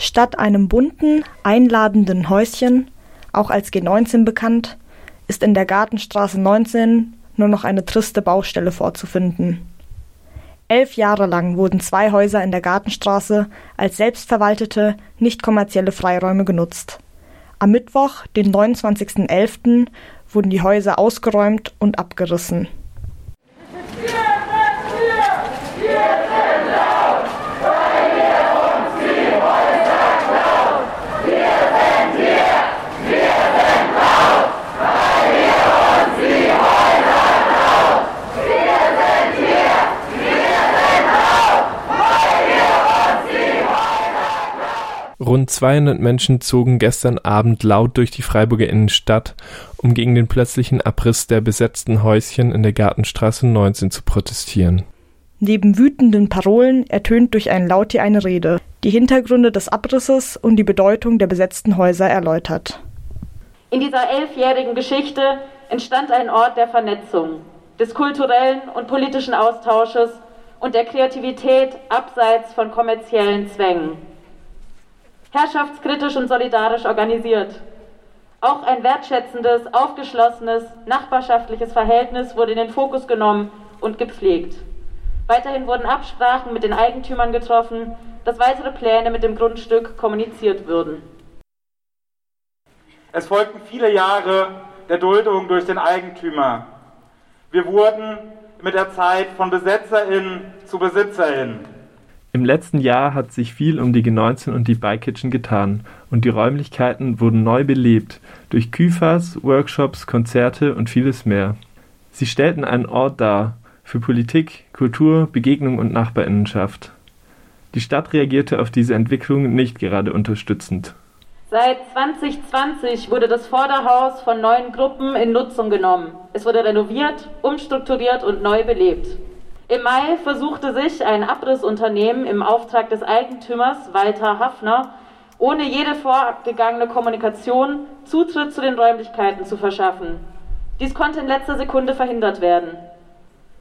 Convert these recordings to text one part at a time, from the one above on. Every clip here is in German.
Statt einem bunten, einladenden Häuschen, auch als G19 bekannt, ist in der Gartenstraße 19 nur noch eine triste Baustelle vorzufinden. Elf Jahre lang wurden zwei Häuser in der Gartenstraße als selbstverwaltete, nicht kommerzielle Freiräume genutzt. Am Mittwoch, den 29.11., wurden die Häuser ausgeräumt und abgerissen. Rund 200 Menschen zogen gestern Abend laut durch die Freiburger Innenstadt, um gegen den plötzlichen Abriss der besetzten Häuschen in der Gartenstraße 19 zu protestieren. Neben wütenden Parolen ertönt durch einen Laut eine Rede, die Hintergründe des Abrisses und die Bedeutung der besetzten Häuser erläutert. In dieser elfjährigen Geschichte entstand ein Ort der Vernetzung, des kulturellen und politischen Austausches und der Kreativität abseits von kommerziellen Zwängen herrschaftskritisch und solidarisch organisiert. Auch ein wertschätzendes, aufgeschlossenes, nachbarschaftliches Verhältnis wurde in den Fokus genommen und gepflegt. Weiterhin wurden Absprachen mit den Eigentümern getroffen, dass weitere Pläne mit dem Grundstück kommuniziert würden. Es folgten viele Jahre der Duldung durch den Eigentümer. Wir wurden mit der Zeit von BesetzerInnen zu BesitzerInnen. Im letzten Jahr hat sich viel um die G19 und die Bike Kitchen getan und die Räumlichkeiten wurden neu belebt durch Küfers, Workshops, Konzerte und vieles mehr. Sie stellten einen Ort dar für Politik, Kultur, Begegnung und Nachbarinnenschaft. Die Stadt reagierte auf diese Entwicklung nicht gerade unterstützend. Seit 2020 wurde das Vorderhaus von neuen Gruppen in Nutzung genommen. Es wurde renoviert, umstrukturiert und neu belebt. Im Mai versuchte sich ein Abrissunternehmen im Auftrag des Eigentümers Walter Hafner ohne jede vorgegangene Kommunikation Zutritt zu den Räumlichkeiten zu verschaffen. Dies konnte in letzter Sekunde verhindert werden.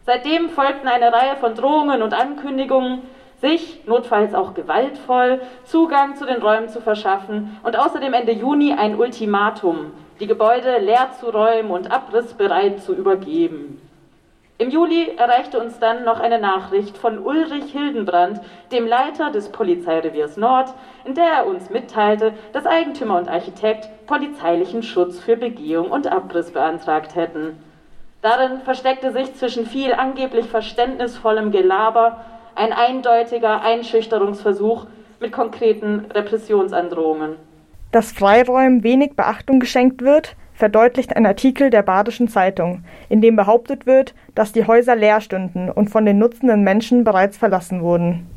Seitdem folgten eine Reihe von Drohungen und Ankündigungen, sich, notfalls auch gewaltvoll, Zugang zu den Räumen zu verschaffen und außerdem Ende Juni ein Ultimatum, die Gebäude leer zu räumen und abrissbereit zu übergeben. Im Juli erreichte uns dann noch eine Nachricht von Ulrich Hildenbrand, dem Leiter des Polizeireviers Nord, in der er uns mitteilte, dass Eigentümer und Architekt polizeilichen Schutz für Begehung und Abriss beantragt hätten. Darin versteckte sich zwischen viel angeblich verständnisvollem Gelaber ein eindeutiger Einschüchterungsversuch mit konkreten Repressionsandrohungen. Dass Freiräumen wenig Beachtung geschenkt wird, verdeutlicht ein Artikel der Badischen Zeitung, in dem behauptet wird, dass die Häuser leer stünden und von den nutzenden Menschen bereits verlassen wurden.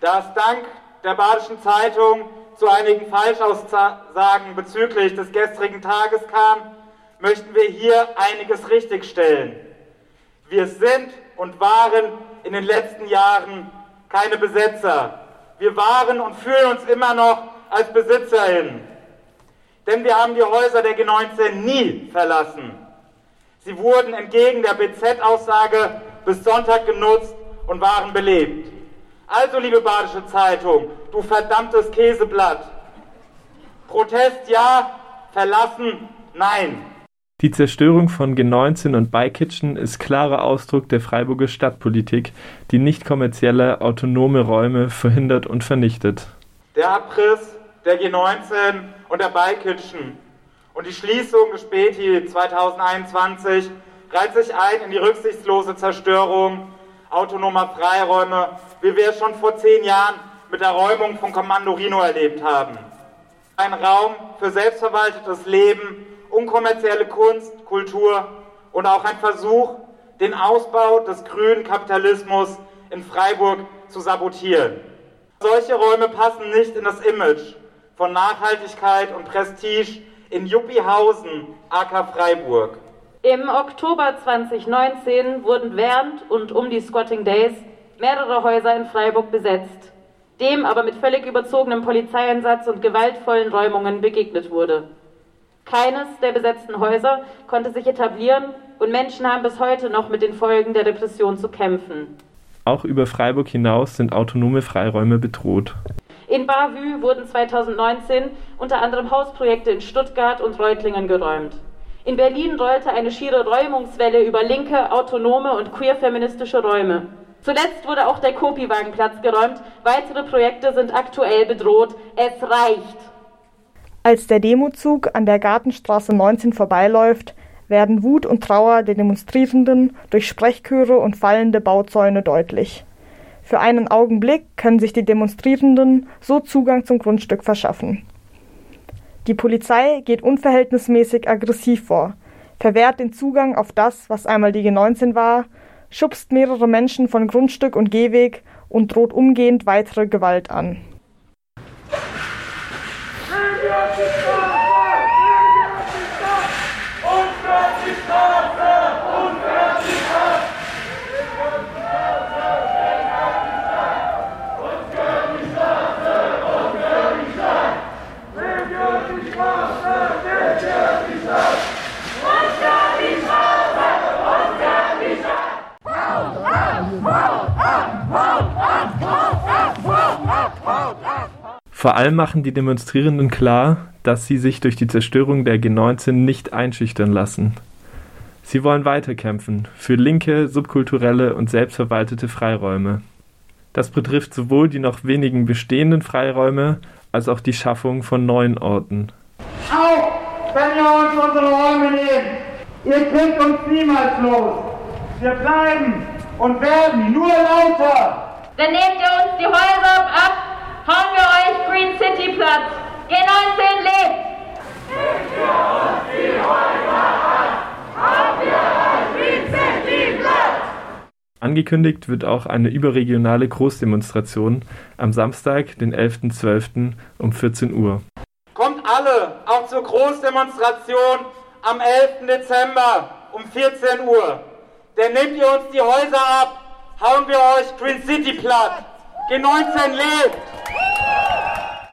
Da es dank der Badischen Zeitung zu einigen Falschaussagen bezüglich des gestrigen Tages kam, möchten wir hier einiges richtigstellen. Wir sind und waren in den letzten Jahren keine Besetzer. Wir waren und fühlen uns immer noch als BesitzerInnen. Denn wir haben die Häuser der G19 nie verlassen. Sie wurden entgegen der BZ-Aussage bis Sonntag genutzt und waren belebt. Also, liebe Badische Zeitung, du verdammtes Käseblatt. Protest ja, verlassen nein. Die Zerstörung von G19 und Beikitchen ist klarer Ausdruck der Freiburger Stadtpolitik, die nicht kommerzielle, autonome Räume verhindert und vernichtet. Der Abriss der G19 und der Beikitchen. Und die Schließung des Späti 2021 reiht sich ein in die rücksichtslose Zerstörung autonomer Freiräume, wie wir es schon vor zehn Jahren mit der Räumung von Kommando Rino erlebt haben. Ein Raum für selbstverwaltetes Leben, unkommerzielle Kunst, Kultur und auch ein Versuch, den Ausbau des grünen Kapitalismus in Freiburg zu sabotieren. Solche Räume passen nicht in das Image von Nachhaltigkeit und Prestige in Juppihausen, AK Freiburg. Im Oktober 2019 wurden während und um die Squatting Days mehrere Häuser in Freiburg besetzt, dem aber mit völlig überzogenem Polizeieinsatz und gewaltvollen Räumungen begegnet wurde. Keines der besetzten Häuser konnte sich etablieren und Menschen haben bis heute noch mit den Folgen der Repression zu kämpfen. Auch über Freiburg hinaus sind autonome Freiräume bedroht. In Bavü wurden 2019 unter anderem Hausprojekte in Stuttgart und Reutlingen geräumt. In Berlin rollte eine schiere Räumungswelle über linke, autonome und queer-feministische Räume. Zuletzt wurde auch der Kopi-Wagenplatz geräumt. Weitere Projekte sind aktuell bedroht. Es reicht. Als der Demozug an der Gartenstraße 19 vorbeiläuft, werden Wut und Trauer der Demonstrierenden durch Sprechchöre und fallende Bauzäune deutlich. Für einen Augenblick können sich die Demonstrierenden so Zugang zum Grundstück verschaffen. Die Polizei geht unverhältnismäßig aggressiv vor, verwehrt den Zugang auf das, was einmal die G19 war, schubst mehrere Menschen von Grundstück und Gehweg und droht umgehend weitere Gewalt an. Vor allem machen die Demonstrierenden klar, dass sie sich durch die Zerstörung der G19 nicht einschüchtern lassen. Sie wollen weiterkämpfen für linke, subkulturelle und selbstverwaltete Freiräume. Das betrifft sowohl die noch wenigen bestehenden Freiräume als auch die Schaffung von neuen Orten. Auch wenn ihr uns unsere Räume nehmt, ihr kriegt uns niemals los. Wir bleiben und werden nur lauter. Dann nehmt ihr uns die Häuser ab, hauen wir euch Green City Platz. G19 lebt! Nehmt ihr uns die Häuser ab, hauen wir euch Green City Platz. Angekündigt wird auch eine überregionale Großdemonstration am Samstag, den 11.12. um 14 Uhr. Kommt alle auch zur Großdemonstration am 11. Dezember um 14 Uhr. Denn nehmt ihr uns die Häuser ab, hauen wir euch Green City platt. G19 lebt!